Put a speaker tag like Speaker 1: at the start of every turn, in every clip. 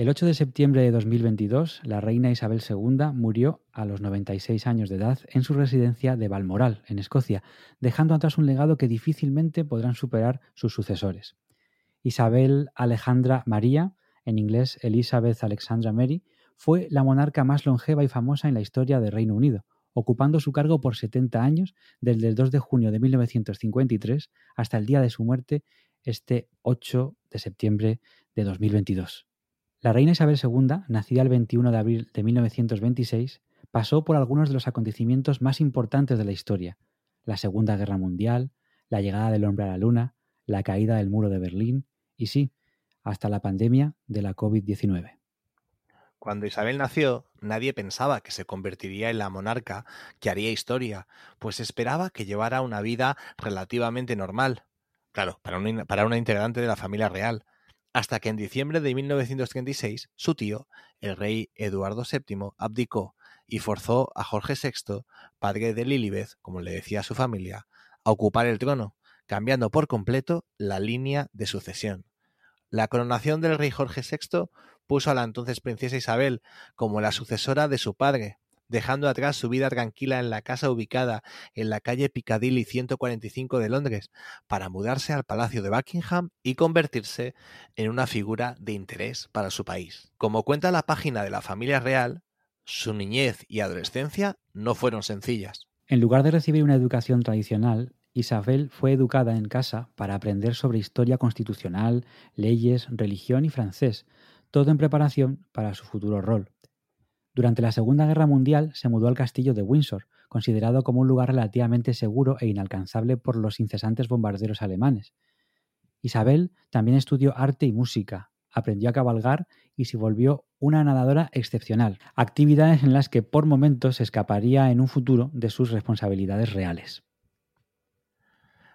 Speaker 1: El 8 de septiembre de 2022, la reina Isabel II murió a los 96 años de edad en su residencia de Balmoral, en Escocia, dejando atrás un legado que difícilmente podrán superar sus sucesores. Isabel Alejandra María, en inglés Elizabeth Alexandra Mary, fue la monarca más longeva y famosa en la historia del Reino Unido, ocupando su cargo por 70 años, desde el 2 de junio de 1953 hasta el día de su muerte, este 8 de septiembre de 2022. La reina Isabel II, nacida el 21 de abril de 1926, pasó por algunos de los acontecimientos más importantes de la historia, la Segunda Guerra Mundial, la llegada del hombre a la Luna, la caída del muro de Berlín y sí, hasta la pandemia de la COVID-19.
Speaker 2: Cuando Isabel nació, nadie pensaba que se convertiría en la monarca que haría historia, pues esperaba que llevara una vida relativamente normal. Claro, para una, para una integrante de la familia real, hasta que en diciembre de 1936 su tío, el rey Eduardo VII, abdicó y forzó a Jorge VI, padre de Lilibet, como le decía a su familia, a ocupar el trono, cambiando por completo la línea de sucesión. La coronación del rey Jorge VI puso a la entonces princesa Isabel como la sucesora de su padre, dejando atrás su vida tranquila en la casa ubicada en la calle Piccadilly 145 de Londres, para mudarse al Palacio de Buckingham y convertirse en una figura de interés para su país. Como cuenta la página de la familia real, su niñez y adolescencia no fueron sencillas.
Speaker 1: En lugar de recibir una educación tradicional, Isabel fue educada en casa para aprender sobre historia constitucional, leyes, religión y francés, todo en preparación para su futuro rol. Durante la Segunda Guerra Mundial se mudó al castillo de Windsor, considerado como un lugar relativamente seguro e inalcanzable por los incesantes bombarderos alemanes. Isabel también estudió arte y música, aprendió a cabalgar y se volvió una nadadora excepcional, actividades en las que por momentos se escaparía en un futuro de sus responsabilidades reales.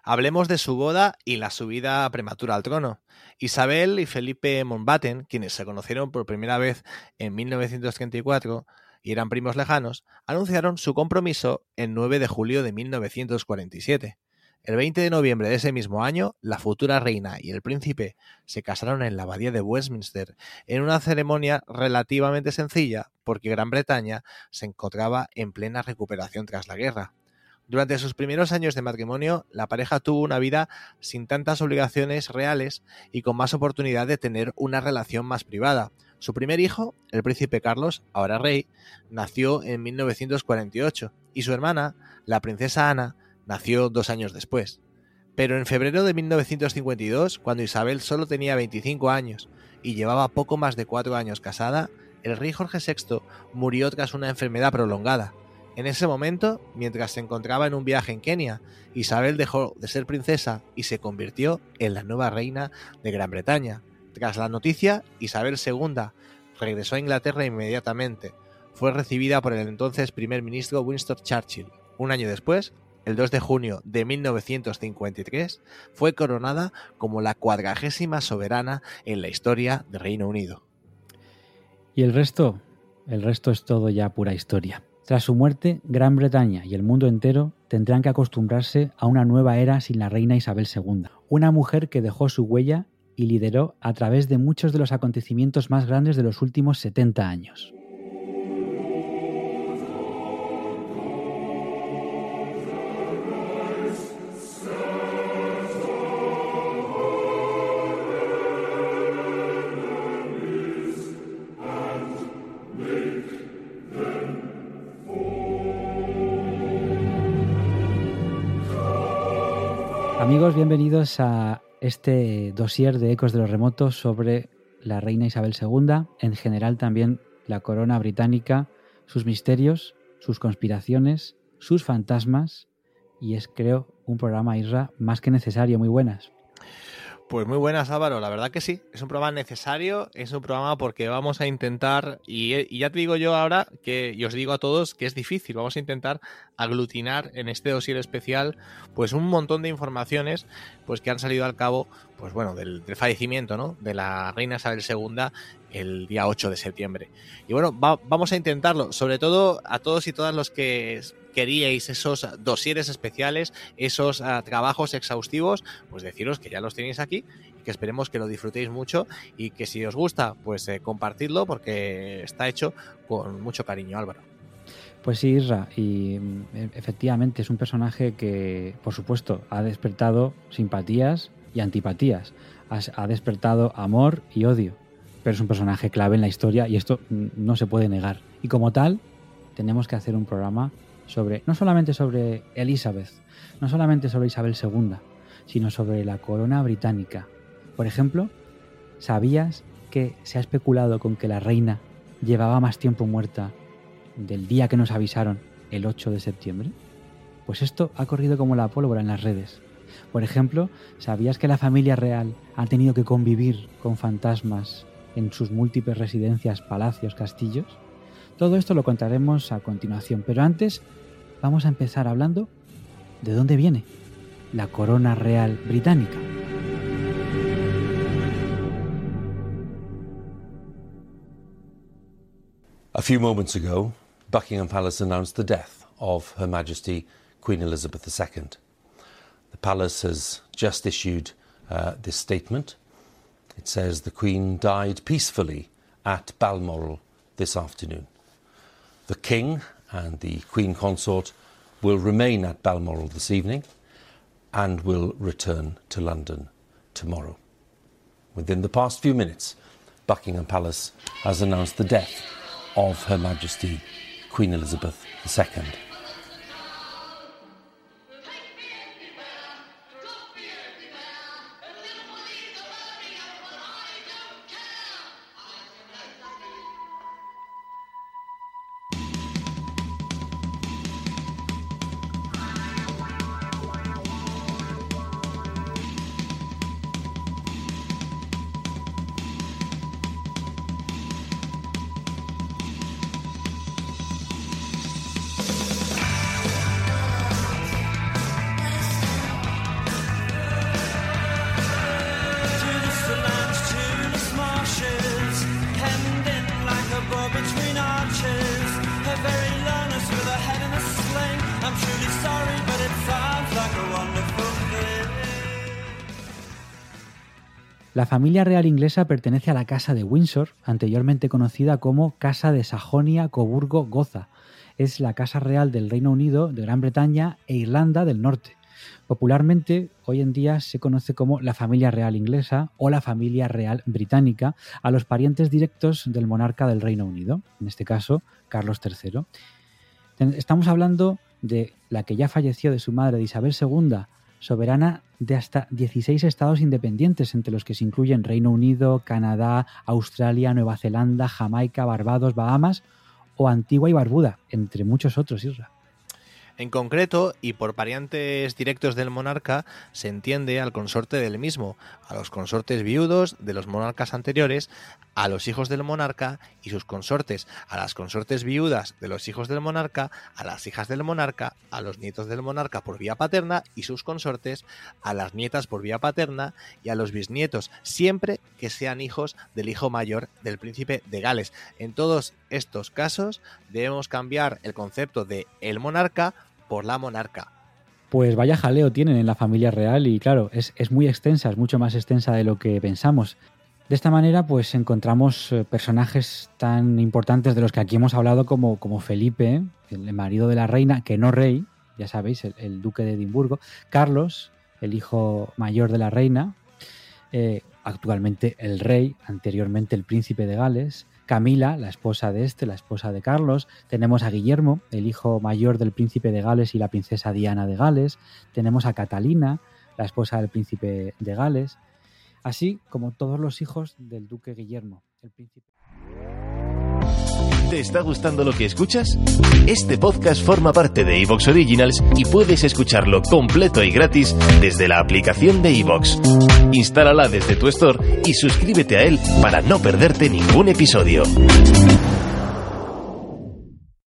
Speaker 2: Hablemos de su boda y la subida prematura al trono. Isabel y Felipe Mountbatten, quienes se conocieron por primera vez en 1934 y eran primos lejanos, anunciaron su compromiso el 9 de julio de 1947. El 20 de noviembre de ese mismo año, la futura reina y el príncipe se casaron en la abadía de Westminster, en una ceremonia relativamente sencilla, porque Gran Bretaña se encontraba en plena recuperación tras la guerra. Durante sus primeros años de matrimonio, la pareja tuvo una vida sin tantas obligaciones reales y con más oportunidad de tener una relación más privada. Su primer hijo, el príncipe Carlos, ahora rey, nació en 1948 y su hermana, la princesa Ana, nació dos años después. Pero en febrero de 1952, cuando Isabel solo tenía 25 años y llevaba poco más de cuatro años casada, el rey Jorge VI murió tras una enfermedad prolongada, en ese momento, mientras se encontraba en un viaje en Kenia, Isabel dejó de ser princesa y se convirtió en la nueva reina de Gran Bretaña. Tras la noticia, Isabel II regresó a Inglaterra inmediatamente. Fue recibida por el entonces primer ministro Winston Churchill. Un año después, el 2 de junio de 1953, fue coronada como la cuadragésima soberana en la historia del Reino Unido.
Speaker 1: ¿Y el resto? El resto es todo ya pura historia. Tras su muerte, Gran Bretaña y el mundo entero tendrán que acostumbrarse a una nueva era sin la reina Isabel II, una mujer que dejó su huella y lideró a través de muchos de los acontecimientos más grandes de los últimos 70 años. Amigos, bienvenidos a este dossier de Ecos de los Remotos sobre la reina Isabel II, en general también la corona británica, sus misterios, sus conspiraciones, sus fantasmas, y es, creo, un programa Isra más que necesario. Muy buenas.
Speaker 2: Pues muy buenas, Álvaro. La verdad que sí, es un programa necesario, es un programa porque vamos a intentar, y, ya te digo yo ahora, que y os digo a todos que es difícil, vamos a intentar aglutinar en este dossier especial pues un montón de informaciones pues que han salido al cabo pues bueno, del, fallecimiento ¿no? de la reina Isabel II el día 8 de septiembre. Y bueno, vamos a intentarlo, sobre todo a todos y todas los que queríais esos dosieres especiales, esos ah, trabajos exhaustivos, pues deciros que ya los tenéis aquí y que esperemos que lo disfrutéis mucho y que si os gusta, pues eh, compartidlo porque está hecho con mucho cariño, Álvaro.
Speaker 1: Pues sí, Isra, y mm, e, efectivamente es un personaje que, por supuesto, ha despertado simpatías y antipatías, ha despertado amor y odio, pero es un personaje clave en la historia y esto no se puede negar. Y como tal, tenemos que hacer un programa sobre, no solamente sobre Elizabeth, no solamente sobre Isabel II, sino sobre la corona británica. Por ejemplo, ¿sabías que se ha especulado con que la reina llevaba más tiempo muerta del día que nos avisaron, el 8 de septiembre? Pues esto ha corrido como la pólvora en las redes. Por ejemplo, ¿sabías que la familia real ha tenido que convivir con fantasmas en sus múltiples residencias, palacios, castillos? Todo esto lo contaremos a continuación, pero antes vamos a empezar hablando de dónde viene la corona real británica.
Speaker 3: A few moments ago, Buckingham Palace announced the death of Her Majesty Queen Elizabeth II. The palace has just issued uh, this statement. It says the Queen died peacefully at Balmoral this afternoon. The King and the Queen Consort will remain at Balmoral this evening and will return to London tomorrow. Within the past few minutes, Buckingham Palace has announced the death of Her Majesty Queen Elizabeth II.
Speaker 1: La familia real inglesa pertenece a la Casa de Windsor, anteriormente conocida como Casa de Sajonia-Coburgo-Goza. Es la Casa Real del Reino Unido, de Gran Bretaña e Irlanda del Norte. Popularmente, hoy en día se conoce como la familia real inglesa o la familia real británica a los parientes directos del monarca del Reino Unido, en este caso Carlos III. Estamos hablando de la que ya falleció de su madre, de Isabel II, soberana de hasta 16 estados independientes, entre los que se incluyen Reino Unido, Canadá, Australia, Nueva Zelanda, Jamaica, Barbados, Bahamas o Antigua y Barbuda, entre muchos otros, Isra.
Speaker 2: En concreto, y por parientes directos del monarca, se entiende al consorte del mismo, a los consortes viudos de los monarcas anteriores, a los hijos del monarca y sus consortes, a las consortes viudas de los hijos del monarca, a las hijas del monarca, a los nietos del monarca por vía paterna y sus consortes, a las nietas por vía paterna y a los bisnietos, siempre que sean hijos del hijo mayor del príncipe de Gales. En todos estos casos debemos cambiar el concepto de el monarca por la monarca.
Speaker 1: Pues vaya jaleo tienen en la familia real y claro, es, es, muy extensa, es mucho más extensa de lo que pensamos. De esta manera, pues encontramos eh, personajes tan importantes de los que aquí hemos hablado como, como Felipe, el marido de la reina, que no rey, ya sabéis, el, duque de Edimburgo, Carlos, el hijo mayor de la reina, eh, actualmente el rey, anteriormente el príncipe de Gales, Camila, la esposa de este, la esposa de Carlos. Tenemos a Guillermo, el hijo mayor del príncipe de Gales y la princesa Diana de Gales. Tenemos a Catalina, la esposa del príncipe de Gales, así como todos los hijos del duque Guillermo, el príncipe.
Speaker 4: ¿Te está gustando lo que escuchas? Este podcast forma parte de Evox Originals y puedes escucharlo completo y gratis desde la aplicación de Evox. Instálala desde tu store y suscríbete a él para no perderte ningún episodio.